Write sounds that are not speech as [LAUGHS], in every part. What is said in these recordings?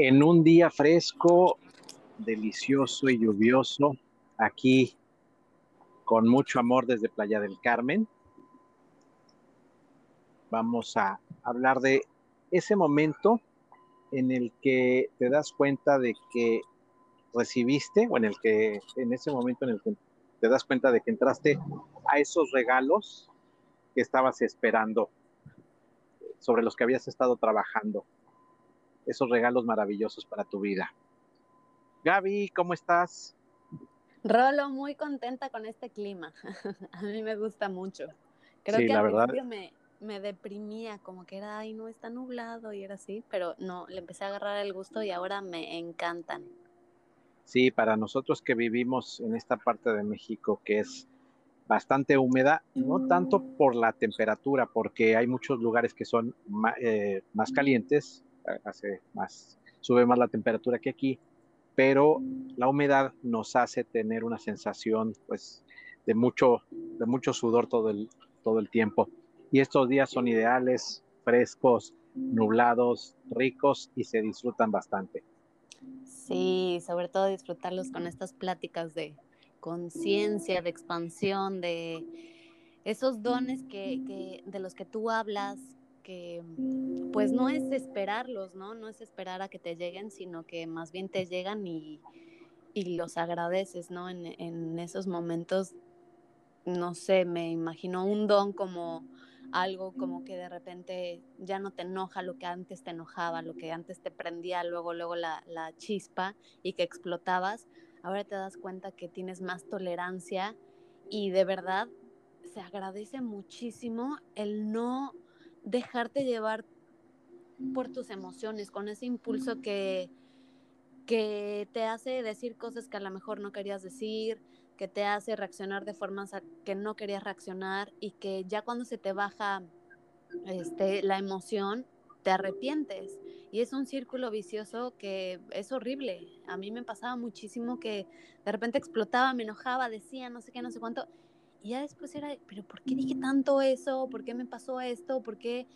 en un día fresco, delicioso y lluvioso, aquí con mucho amor desde Playa del Carmen. Vamos a hablar de ese momento en el que te das cuenta de que recibiste, o en el que, en ese momento en el que te das cuenta de que entraste a esos regalos que estabas esperando, sobre los que habías estado trabajando, esos regalos maravillosos para tu vida. Gaby, ¿cómo estás? Rolo, muy contenta con este clima. [LAUGHS] a mí me gusta mucho. Creo que al verdad... me, me deprimía, como que era, ay, no, está nublado y era así, pero no, le empecé a agarrar el gusto y ahora me encantan. Sí, para nosotros que vivimos en esta parte de México que es bastante húmeda, no tanto por la temperatura, porque hay muchos lugares que son eh, más calientes, hace más, sube más la temperatura que aquí, pero la humedad nos hace tener una sensación, pues, de mucho, de mucho sudor todo el, todo el tiempo. Y estos días son ideales, frescos, nublados, ricos y se disfrutan bastante. Sí, sobre todo disfrutarlos con estas pláticas de conciencia, de expansión, de esos dones que, de los que tú hablas, pues no es esperarlos, ¿no? No es esperar a que te lleguen, sino que más bien te llegan y, los agradeces, ¿no? En, en esos momentos, no sé, me imagino un don como algo como que de repente ya no te enoja lo que antes te enojaba, lo que antes te prendía luego, luego la, la chispa y que explotabas, ahora te das cuenta que tienes más tolerancia y de verdad se agradece muchísimo el no dejarte llevar por tus emociones, con ese impulso que, que te hace decir cosas que a lo mejor no querías decir, que te hace reaccionar de formas que no querías reaccionar y que ya cuando se te baja este, la emoción, te arrepientes. Y es un círculo vicioso que es horrible. A mí me pasaba muchísimo que de repente explotaba, me enojaba, decía no sé qué, no sé cuánto. Y ya después era, pero ¿por qué dije tanto eso? ¿Por qué me pasó esto? ¿Por qué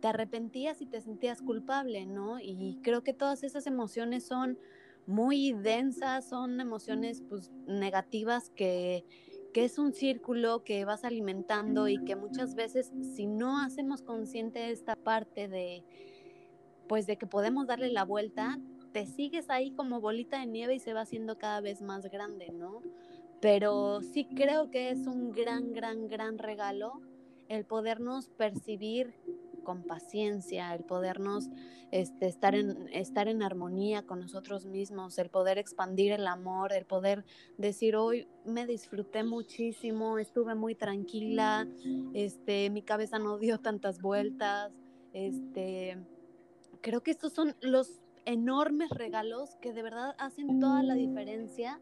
te arrepentías y te sentías culpable? ¿No? Y creo que todas esas emociones son muy densas, son emociones pues negativas que, que es un círculo que vas alimentando y que muchas veces si no hacemos consciente esta parte de pues de que podemos darle la vuelta, te sigues ahí como bolita de nieve y se va haciendo cada vez más grande, ¿no? Pero sí creo que es un gran, gran, gran regalo el podernos percibir con paciencia, el podernos este, estar, en, estar en armonía con nosotros mismos, el poder expandir el amor, el poder decir hoy me disfruté muchísimo, estuve muy tranquila, este, mi cabeza no dio tantas vueltas, este, creo que estos son los enormes regalos que de verdad hacen toda la diferencia.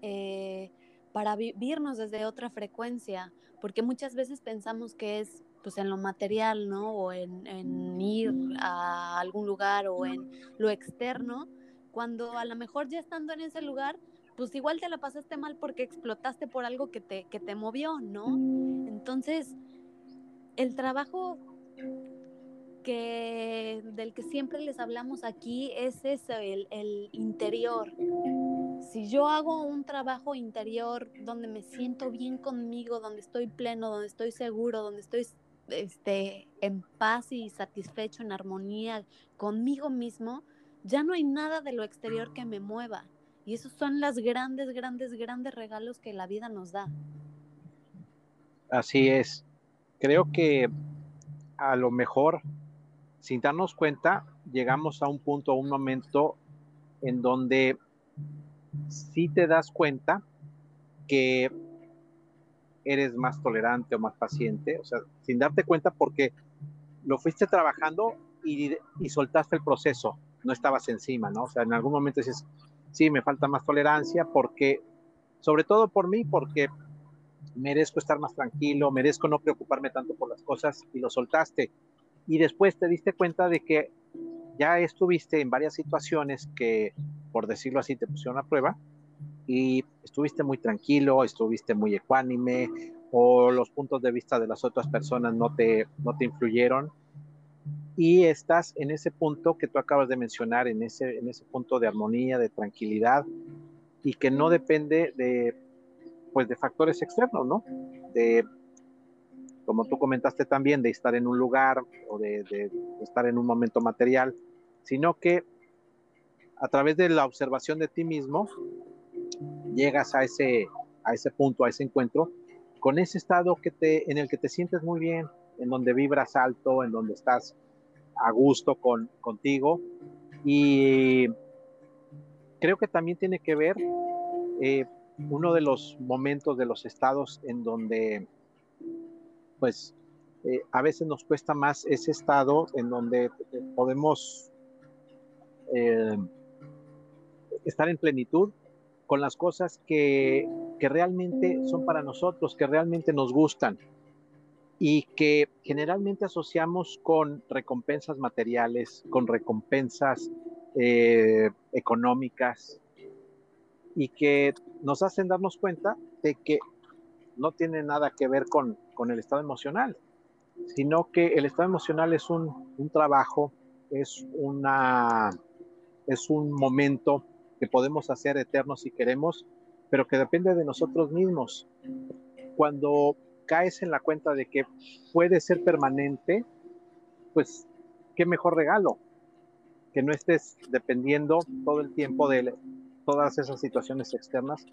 Eh, para vivirnos desde otra frecuencia, porque muchas veces pensamos que es pues en lo material, ¿no? O en, ir a algún lugar o en lo externo, cuando a lo mejor ya estando en ese lugar, pues igual te la pasaste mal porque explotaste por algo que te, que te movió, ¿no? Entonces, el trabajo que del que siempre les hablamos aquí es ese, el, el interior. Si yo hago un trabajo interior donde me siento bien conmigo, donde estoy pleno, donde estoy seguro, donde estoy este, en paz y satisfecho, en armonía conmigo mismo, ya no hay nada de lo exterior que me mueva. Y esos son los grandes, grandes, grandes regalos que la vida nos da. Así es. Creo que a lo mejor, sin darnos cuenta, llegamos a un punto, a un momento en donde sí te das cuenta que eres más tolerante o más paciente, o sea, sin darte cuenta porque lo fuiste trabajando y, soltaste el proceso, no estabas encima, ¿no? O sea, en algún momento dices, sí, me falta más tolerancia porque, sobre todo por mí, porque merezco estar más tranquilo, merezco no preocuparme tanto por las cosas y lo soltaste. Y después te diste cuenta de que ya estuviste en varias situaciones que, por decirlo así, te pusieron a prueba y estuviste muy tranquilo, estuviste muy ecuánime o los puntos de vista de las otras personas no te, no te influyeron y estás en ese punto que tú acabas de mencionar, en ese, en ese punto de armonía, de tranquilidad y que no depende de, pues, de factores externos, ¿no? De, como tú comentaste también, de estar en un lugar o de, de estar en un momento material, sino que a través de la observación de ti mismo llegas a ese, a ese punto, a ese encuentro, con ese estado que te, en el que te sientes muy bien, en donde vibras alto, en donde estás a gusto con, contigo. Y creo que también tiene que ver eh, uno de los momentos de los estados en donde, pues, eh, a veces nos cuesta más ese estado en donde podemos eh, estar en plenitud con las cosas que, que realmente son para nosotros, que realmente nos gustan y que generalmente asociamos con recompensas materiales, con recompensas eh, económicas y que nos hacen darnos cuenta de que no tiene nada que ver con, con el estado emocional, sino que el estado emocional es un, un trabajo, es, una, es un momento que podemos hacer eterno si queremos, pero que depende de nosotros mismos. Cuando caes en la cuenta de que puede ser permanente, pues qué mejor regalo que no estés dependiendo todo el tiempo de todas esas situaciones externas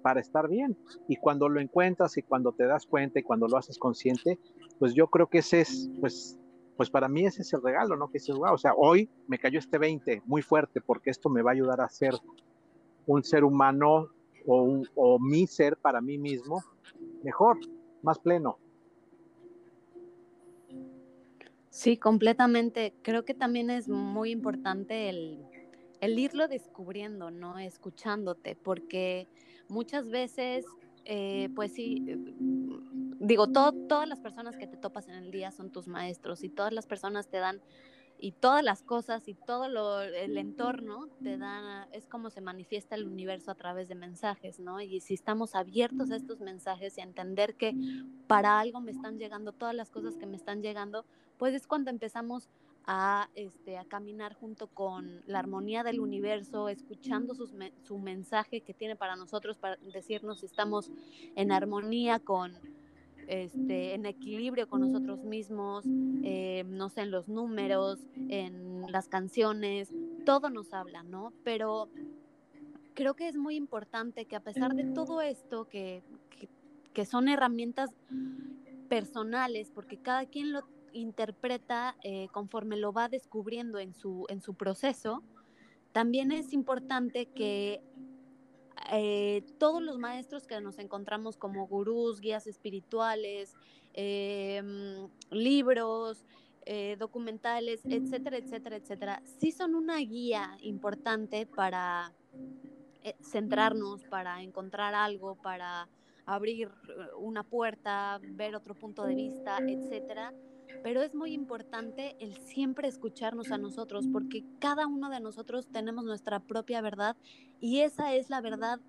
para estar bien. Y cuando lo encuentras y cuando te das cuenta y cuando lo haces consciente, pues yo creo que ese es, pues, pues para mí ese es el regalo, ¿no? Que dices, wow, o sea, hoy me cayó este 20 muy fuerte porque esto me va a ayudar a ser un ser humano o, mi ser para mí mismo mejor más pleno. Sí, completamente. Creo que también es muy importante el, irlo descubriendo, ¿no? Escuchándote, porque muchas veces, eh, pues sí, digo, todas las personas que te topas en el día son tus maestros y todas las personas te dan y todas las cosas y todo lo, el entorno te da, es como se manifiesta el universo a través de mensajes, ¿no? Y si estamos abiertos a estos mensajes y a entender que para algo me están llegando todas las cosas que me están llegando, pues es cuando empezamos a, este, a caminar junto con la armonía del universo, escuchando sus, su mensaje que tiene para nosotros, para decirnos si estamos en armonía con este, en equilibrio con nosotros mismos, eh, no sé, en los números, en las canciones, todo nos habla, ¿no? Pero creo que es muy importante que a pesar de todo esto, que, que, son herramientas personales, porque cada quien lo interpreta eh, conforme lo va descubriendo en su, en su proceso, también es importante que eh, todos los maestros que nos encontramos como gurús, guías espirituales, em, libros, eh, documentales, etcétera, etcétera, etcétera, sí son una guía importante para eh, centrarnos, para encontrar algo, para abrir una puerta, ver otro punto de vista, etcétera. Pero es muy importante el siempre escucharnos a nosotros, porque cada uno de nosotros tenemos nuestra propia verdad y esa es la verdad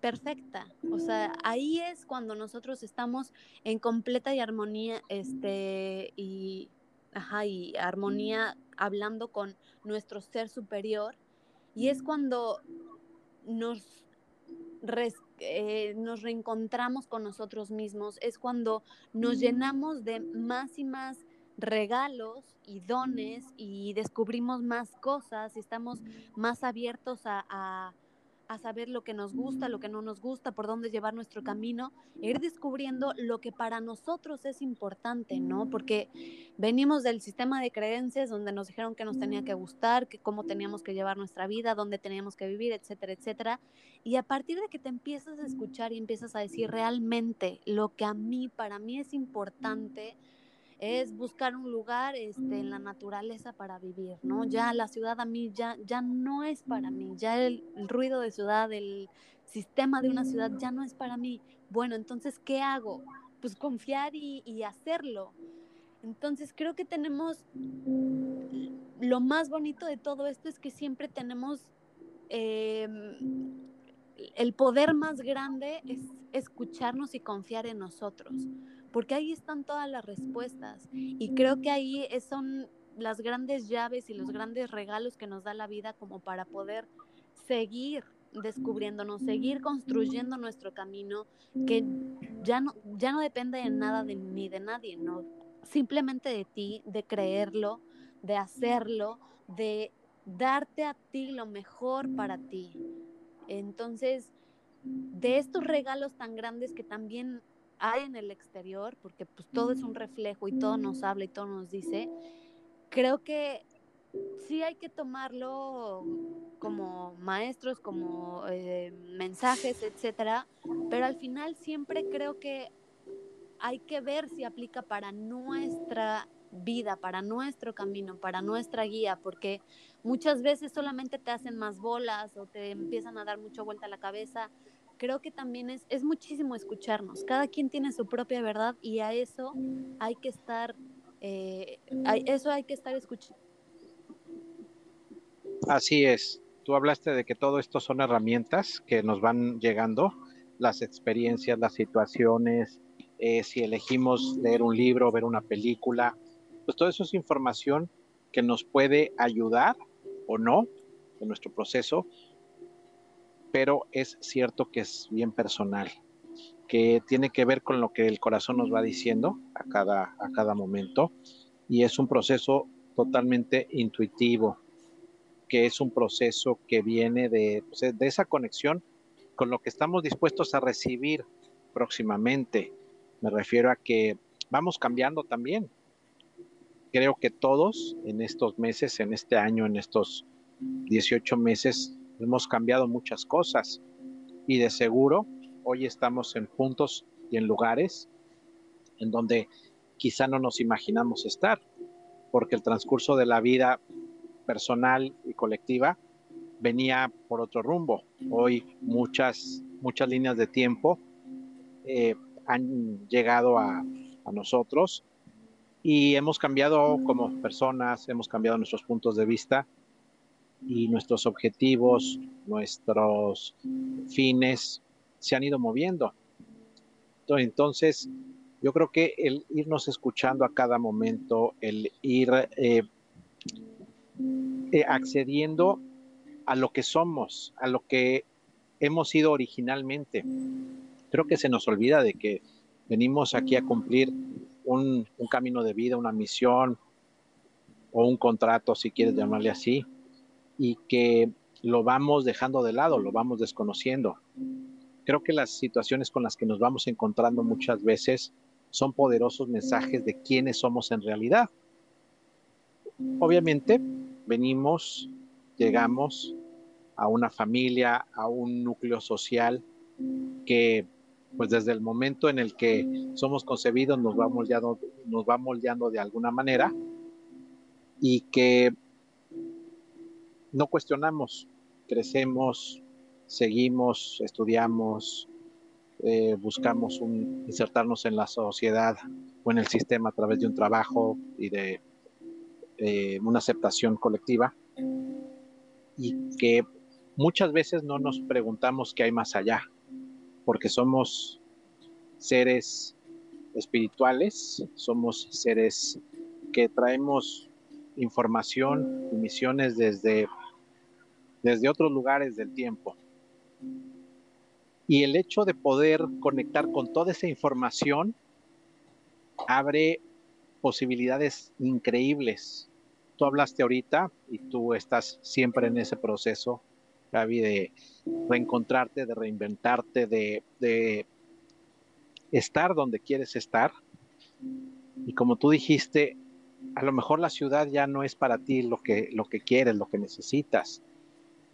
perfecta. O sea, ahí es cuando nosotros estamos en completa y armonía, este, y, ajá, y armonía hablando con nuestro ser superior. Y es cuando nos, eh, nos reencontramos con nosotros mismos, es cuando nos llenamos de más y más regalos y dones y descubrimos más cosas y estamos más abiertos a a saber lo que nos gusta, lo que no nos gusta, por dónde llevar nuestro camino, e ir descubriendo lo que para nosotros es importante, ¿no? Porque venimos del sistema de creencias donde nos dijeron que nos tenía que gustar, que cómo teníamos que llevar nuestra vida, dónde teníamos que vivir, etcétera, etcétera. Y a partir de que te empiezas a escuchar y empiezas a decir realmente lo que a mí, para mí es importante, es buscar un lugar este, en la naturaleza para vivir, ¿no? Ya la ciudad a mí ya, ya no es para mí, ya el, ruido de ciudad, el sistema de una ciudad ya no es para mí. Bueno, entonces, ¿qué hago? Pues confiar y, hacerlo. Entonces, creo que tenemos, lo más bonito de todo esto es que siempre tenemos em, el poder más grande es escucharnos y confiar en nosotros porque ahí están todas las respuestas y creo que ahí son las grandes llaves y los grandes regalos que nos da la vida como para poder seguir descubriéndonos, seguir construyendo nuestro camino que ya no, ya no depende de nada de, ni de nadie, no, simplemente de ti, de creerlo, de hacerlo, de darte a ti lo mejor para ti. Entonces, de estos regalos tan grandes que también hay en el exterior, porque pues todo es un reflejo y todo nos habla y todo nos dice, creo que sí hay que tomarlo como maestros, como eh, mensajes, etcétera, pero al final siempre creo que hay que ver si aplica para nuestra vida, para nuestro camino, para nuestra guía, porque muchas veces solamente te hacen más bolas o te empiezan a dar mucha vuelta a la cabeza. Creo que también es, es muchísimo escucharnos. Cada quien tiene su propia verdad y a eso hay que estar, eh, eso hay que estar escuchando. Así es. Tú hablaste de que todo esto son herramientas que nos van llegando, las experiencias, las situaciones, eh, si elegimos leer un libro, ver una película, pues todo eso es información que nos puede ayudar o no en nuestro proceso, pero es cierto que es bien personal, que tiene que ver con lo que el corazón nos va diciendo a cada, a cada momento y es un proceso totalmente intuitivo, que es un proceso que viene de, pues, de esa conexión con lo que estamos dispuestos a recibir próximamente, me refiero a que vamos cambiando también. Creo que todos en estos meses, en este año, en estos 18 meses, hemos cambiado muchas cosas. Y de seguro, hoy estamos en puntos y en lugares en donde quizá no nos imaginamos estar, porque el transcurso de la vida personal y colectiva venía por otro rumbo. Hoy muchas, muchas líneas de tiempo eh, han llegado a, nosotros y hemos cambiado como personas, hemos cambiado nuestros puntos de vista y nuestros objetivos, nuestros fines se han ido moviendo. Entonces, yo creo que el irnos escuchando a cada momento, el ir eh, eh, accediendo a lo que somos, a lo que hemos sido originalmente, creo que se nos olvida de que venimos aquí a cumplir un, camino de vida, una misión o un contrato, si quieres llamarle así, y que lo vamos dejando de lado, lo vamos desconociendo. Creo que las situaciones con las que nos vamos encontrando muchas veces son poderosos mensajes de quiénes somos en realidad. Obviamente, venimos, llegamos a una familia, a un núcleo social que pues desde el momento en el que somos concebidos nos va moldeando, nos va moldeando de alguna manera y que no cuestionamos, crecemos, seguimos, estudiamos, eh, buscamos insertarnos en la sociedad o en el sistema a través de un trabajo y de eh, una aceptación colectiva. Y que muchas veces no nos preguntamos qué hay más allá, porque somos seres espirituales, somos seres que traemos información y misiones desde, desde otros lugares del tiempo. Y el hecho de poder conectar con toda esa información abre posibilidades increíbles. Tú hablaste ahorita y tú estás siempre en ese proceso Gaby, de reencontrarte, de reinventarte, de, estar donde quieres estar. Y como tú dijiste, a lo mejor la ciudad ya no es para ti lo que, lo que quieres, lo que necesitas,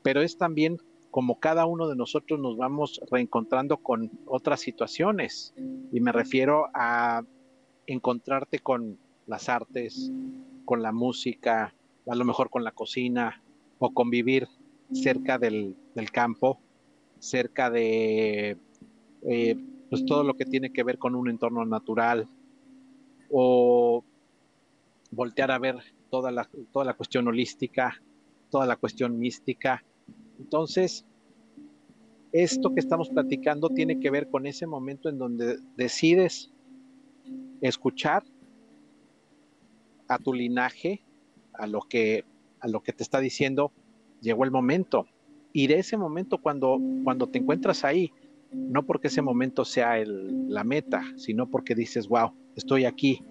pero es también como cada uno de nosotros nos vamos reencontrando con otras situaciones. Y me refiero a encontrarte con las artes, con la música, a lo mejor con la cocina o convivir cerca del, campo, cerca de eh, pues todo lo que tiene que ver con un entorno natural o voltear a ver toda la, toda la cuestión holística, toda la cuestión mística. Entonces, esto que estamos platicando tiene que ver con ese momento en donde decides escuchar a tu linaje, a lo que, a lo que te está diciendo, llegó el momento. Y de ese momento, cuando, cuando te encuentras ahí, no porque ese momento sea el, la meta, sino porque dices, wow, estoy aquí,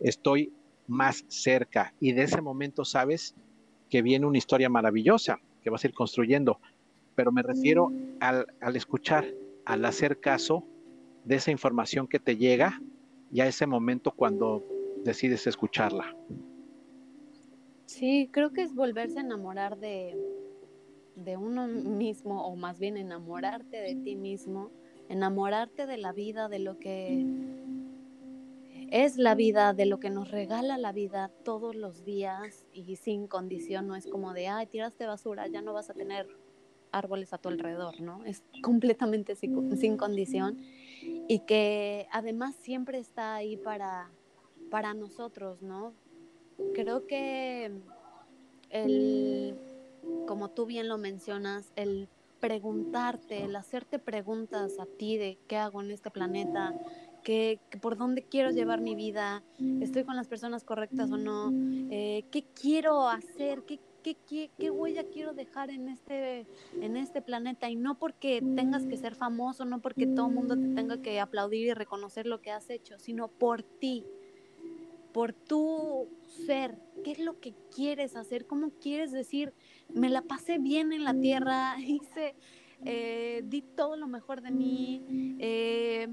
estoy más cerca. Y de ese momento sabes que viene una historia maravillosa que vas a ir construyendo. Pero me refiero al, al escuchar, al hacer caso de esa información que te llega y a ese momento cuando decides escucharla. Sí, creo que es volverse a enamorar de, de uno mismo, o más bien enamorarte de ti mismo, enamorarte de la vida, de lo que es la vida, de lo que nos regala la vida todos los días y sin condición, no es como de, ay, tiraste basura, ya no vas a tener árboles a tu alrededor, ¿no? Es completamente sin, sin condición y que además siempre está ahí para, para nosotros, ¿no? Creo que el, como tú bien lo mencionas, el preguntarte, el hacerte preguntas a ti de qué hago en este planeta, que, por dónde quiero llevar mi vida, estoy con las personas correctas o no, eh, qué quiero hacer, qué, qué, qué, qué, huella quiero dejar en este, en este planeta. Y no porque tengas que ser famoso, no porque todo el mundo te tenga que aplaudir y reconocer lo que has hecho, sino por ti, por tu ser, qué es lo que quieres hacer, cómo quieres decir, me la pasé bien en la tierra, [LAUGHS] hice, eh, di todo lo mejor de mí, eh,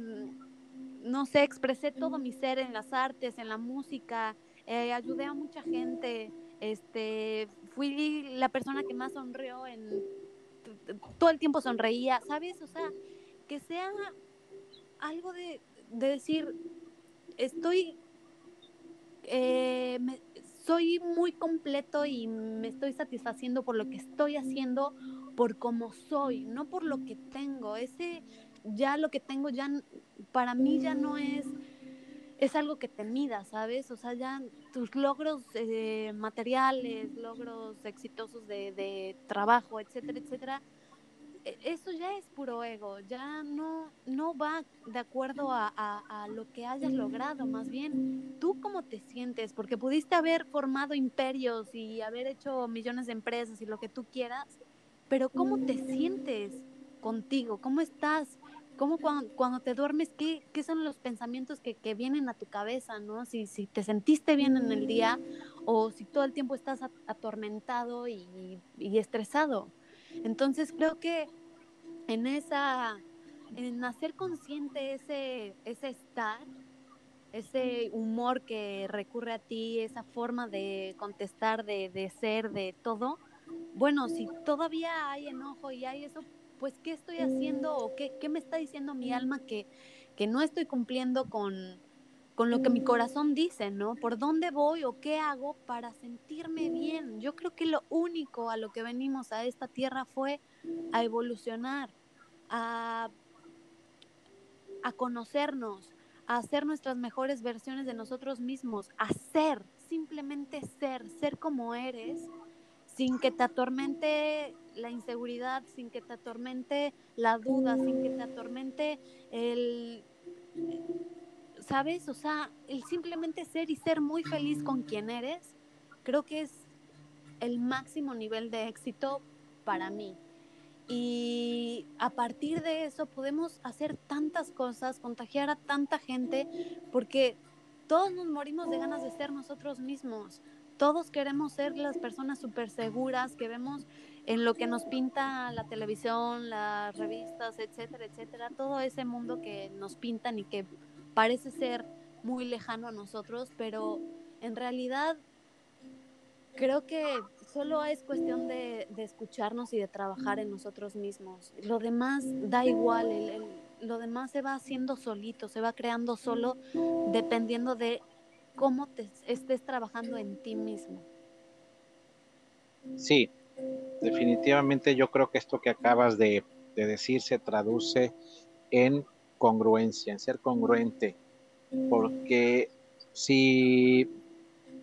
no sé, expresé todo mi ser en las artes, en la música, eh, ayudé a mucha gente, este, fui la persona que más sonrió en todo el tiempo sonreía, ¿sabes? O sea, que sea algo de, de decir, estoy eh, soy muy completo y me estoy satisfaciendo por lo que estoy haciendo, por cómo soy, no por lo que tengo. Ese ya lo que tengo ya para mí ya no es es algo que te mida, ¿sabes? O sea, ya tus logros eh, materiales, logros exitosos de, de trabajo, etcétera, etcétera, e, eso ya es puro ego, ya no, no va de acuerdo a, a, lo que hayas logrado, más bien tú cómo te sientes, porque pudiste haber formado imperios y haber hecho millones de empresas y lo que tú quieras, pero cómo te sientes contigo, cómo estás, cómo cuando, cuando te duermes, ¿qué, qué son los pensamientos que, que, vienen a tu cabeza, ¿no? Si, si te sentiste bien en el día o si todo el tiempo estás atormentado y, y estresado. Entonces creo que en esa, en hacer consciente ese, ese estar, ese humor que recurre a ti, esa forma de contestar, de, de ser, de todo, bueno, si todavía hay enojo y hay eso, pues ¿qué estoy haciendo o qué, qué me está diciendo mi alma que, que no estoy cumpliendo con, con lo que mi corazón dice, ¿no? ¿Por dónde voy o qué hago para sentirme bien? Yo creo que lo único a lo que venimos a esta tierra fue a evolucionar, a, a conocernos, a hacer nuestras mejores versiones de nosotros mismos, a ser, simplemente ser, ser como eres, sin que te atormente la inseguridad, sin que te atormente la duda, sin que te atormente el ¿sabes? O sea, el simplemente ser y ser muy feliz con quien eres, creo que es el máximo nivel de éxito para mí. Y a partir de eso podemos hacer tantas cosas, contagiar a tanta gente, porque todos nos morimos de ganas de ser nosotros mismos. Todos queremos ser las personas súper seguras que vemos en lo que nos pinta la televisión, las revistas, etcétera, etcétera. Todo ese mundo que nos pintan y que parece ser muy lejano a nosotros, pero en realidad creo que solo es cuestión de, escucharnos y de trabajar en nosotros mismos. Lo demás da igual, lo demás se va haciendo solito, se va creando solo dependiendo de cómo te estés trabajando en ti mismo. Sí, definitivamente yo creo que esto que acabas de decir se traduce en congruencia, en ser congruente, porque si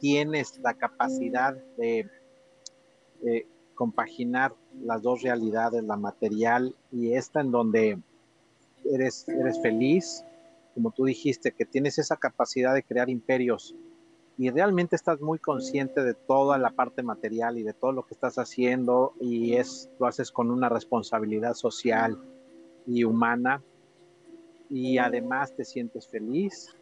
tienes la capacidad de, compaginar las dos realidades, la material y esta en donde eres, eres feliz, como tú dijiste, que tienes esa capacidad de crear imperios y realmente estás muy consciente de toda la parte material y de todo lo que estás haciendo y es lo haces con una responsabilidad social y humana y además te sientes feliz,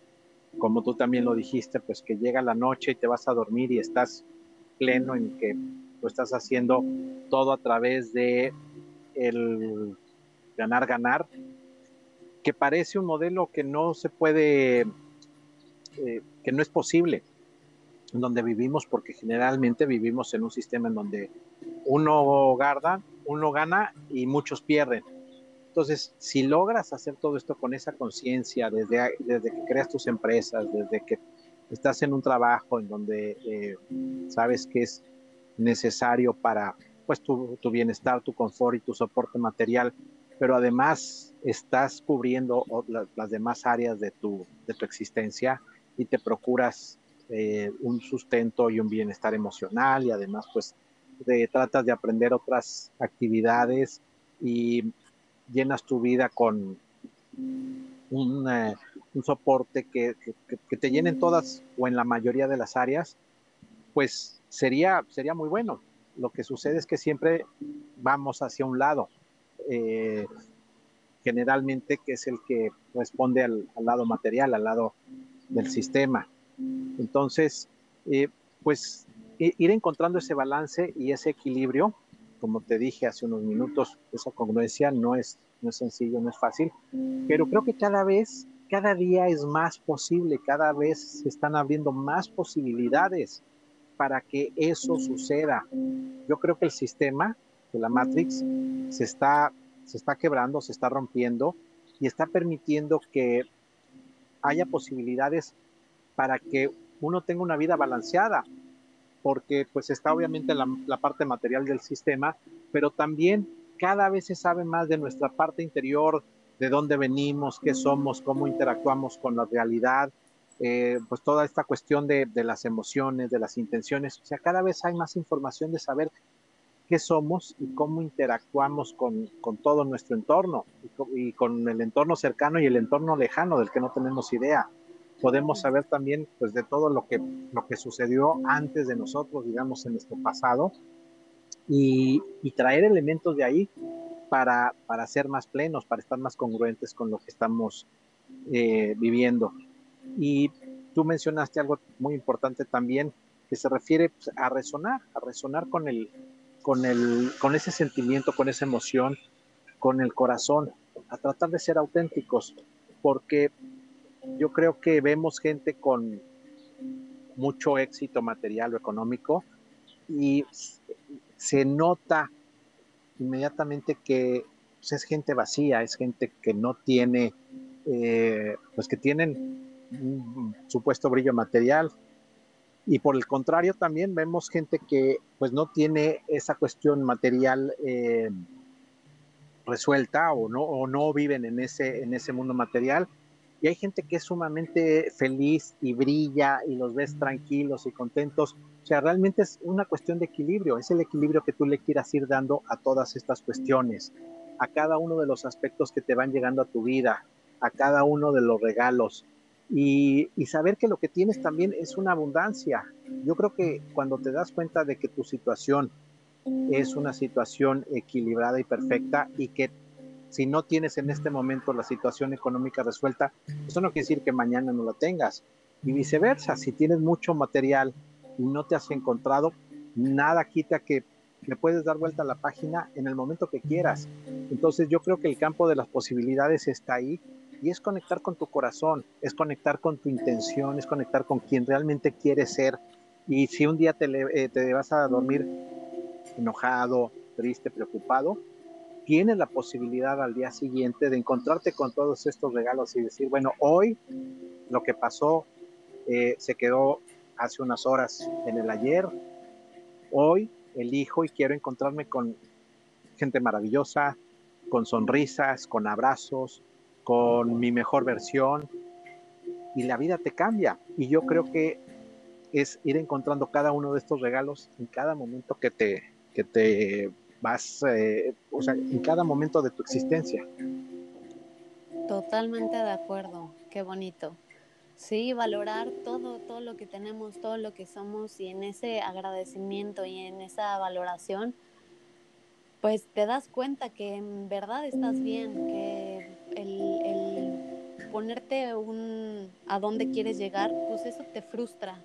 como tú también lo dijiste, pues que llega la noche y te vas a dormir y estás pleno en que lo estás haciendo todo a través de el ganar ganar, que parece un modelo que no se puede eh, que no es posible en donde vivimos, porque generalmente vivimos en un sistema en donde uno gana, uno gana y muchos pierden. Entonces, si logras hacer todo esto con esa conciencia, desde, desde que creas tus empresas, desde que estás en un trabajo en donde eh, sabes que es necesario para pues tu, tu, bienestar, tu confort y tu soporte material, pero además estás cubriendo las demás áreas de tu, de tu existencia y te procuras eh, un sustento y un bienestar emocional y además pues de, tratas de aprender otras actividades y llenas tu vida con un, eh, soporte que, te llenen todas o en la mayoría de las áreas, pues sería, sería muy bueno. Lo que sucede es que siempre vamos hacia un lado, eh, generalmente que es el que responde al, lado material, al lado del sistema. Entonces, eh, pues ir encontrando ese balance y ese equilibrio, como te dije hace unos minutos, esa congruencia no es, no es sencillo, no es fácil, pero creo que cada vez, cada día es más posible, cada vez se están abriendo más posibilidades para que eso suceda. Yo creo que el sistema de la Matrix se está, se está quebrando, se está rompiendo y está permitiendo que haya posibilidades para que uno tenga una vida balanceada, porque pues está obviamente la, parte material del sistema, pero también cada vez se sabe más de nuestra parte interior, de dónde venimos, qué somos, cómo interactuamos con la realidad, eh, pues toda esta cuestión de, de, las emociones, de las intenciones, o sea, cada vez hay más información de saber qué somos y cómo interactuamos con, con todo nuestro entorno y y con el entorno cercano y el entorno lejano del que no tenemos idea podemos saber también pues de todo lo que, lo que sucedió antes de nosotros, digamos, en nuestro pasado, y, y traer elementos de ahí para, para, ser más plenos, para estar más congruentes con lo que estamos eh, viviendo. Y tú mencionaste algo muy importante también, que se refiere pues, a resonar, a resonar con, el, con, el, con ese sentimiento, con esa emoción, con el corazón, a tratar de ser auténticos, porque yo creo que vemos gente con mucho éxito material o económico y se nota inmediatamente que pues, es gente vacía, es gente que no tiene, eh, pues que tienen un supuesto brillo material. Y por el contrario también vemos gente que pues no tiene esa cuestión material eh, resuelta o no, o no viven en ese, en ese mundo material y hay gente que es sumamente feliz y brilla y los ves tranquilos y contentos. O sea, realmente es una cuestión de equilibrio, es el equilibrio que tú le quieras ir dando a todas estas cuestiones, a cada uno de los aspectos que te van llegando a tu vida, a cada uno de los regalos. Y, saber que lo que tienes también es una abundancia. Yo creo que cuando te das cuenta de que tu situación es una situación equilibrada y perfecta y que si no tienes en este momento la situación económica resuelta, eso no quiere decir que mañana no la tengas. Y viceversa, si tienes mucho material y no te has encontrado, nada quita que le puedes dar vuelta a la página en el momento que quieras. Entonces yo creo que el campo de las posibilidades está ahí y es conectar con tu corazón, es conectar con tu intención, es conectar con quien realmente quieres ser. Y si un día te, eh, te vas a dormir enojado, triste, preocupado, tienes la posibilidad al día siguiente de encontrarte con todos estos regalos y decir, bueno, hoy lo que pasó eh, se quedó hace unas horas en el ayer, hoy elijo y quiero encontrarme con gente maravillosa, con sonrisas, con abrazos, con mi mejor versión y la vida te cambia. Y yo creo que es ir encontrando cada uno de estos regalos en cada momento que te, que te vas, eh, o sea, en cada momento de tu existencia. Totalmente de acuerdo, qué bonito. Sí, valorar todo, todo lo que tenemos, todo lo que somos y en ese agradecimiento y en esa valoración, pues te das cuenta que en verdad estás bien, que ponerte un a dónde quieres llegar, pues eso te frustra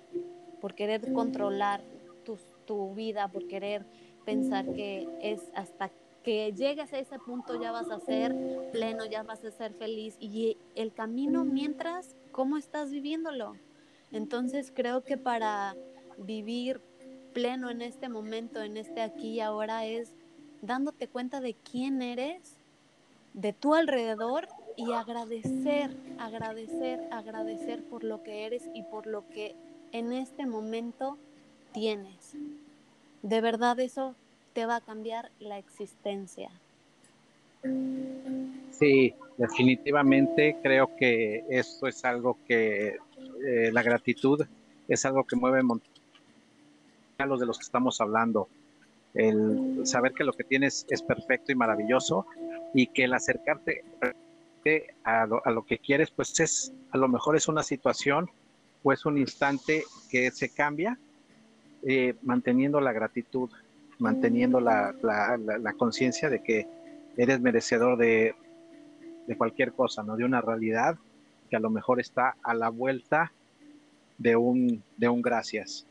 por querer controlar tu, tu vida, por querer pensar que es hasta que llegues a ese punto ya vas a ser pleno, ya vas a ser feliz y el camino mientras cómo estás viviéndolo. Entonces creo que para vivir pleno en este momento, en este aquí y ahora, es dándote cuenta de quién eres, de tu alrededor y agradecer, agradecer, agradecer por lo que eres y por lo que en este momento tienes. De verdad eso te va a cambiar la existencia. Sí, definitivamente creo que esto es algo que eh, la gratitud es algo que mueve a los de los que estamos hablando. El saber que lo que tienes es perfecto y maravilloso y que el acercarte a lo, que quieres, pues es a lo mejor es una situación o es un instante que se cambia eh, manteniendo la gratitud, manteniendo la conciencia de que eres merecedor de, cualquier cosa, ¿no? De una realidad que a lo mejor está a la vuelta de un, de un gracias.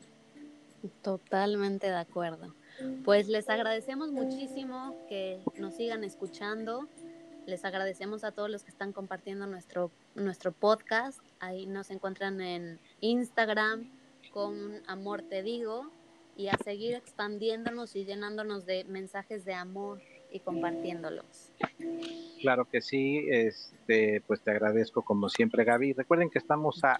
Totalmente de acuerdo. Pues les agradecemos muchísimo que nos sigan escuchando. Les agradecemos a todos los que están compartiendo nuestro, nuestro podcast. Ahí nos encuentran en Instagram con Amor Te Digo y a seguir expandiéndonos y llenándonos de mensajes de amor y compartiéndolos. Claro que sí, este, pues te agradezco como siempre Gaby. Recuerden que estamos a,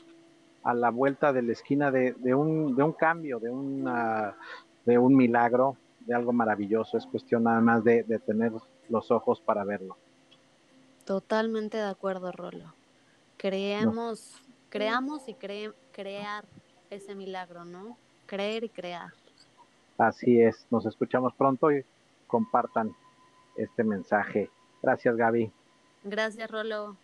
a la vuelta de la esquina de, de, un, de un cambio, de, una, de un milagro, de algo maravilloso. Es cuestión nada más de, de tener los ojos para verlo. Totalmente de acuerdo, Rolo. Creemos, creamos y crear ese milagro, ¿no? Creer y crear. Así es, nos escuchamos pronto y compartan este mensaje. Gracias, Gaby. Gracias, Rolo.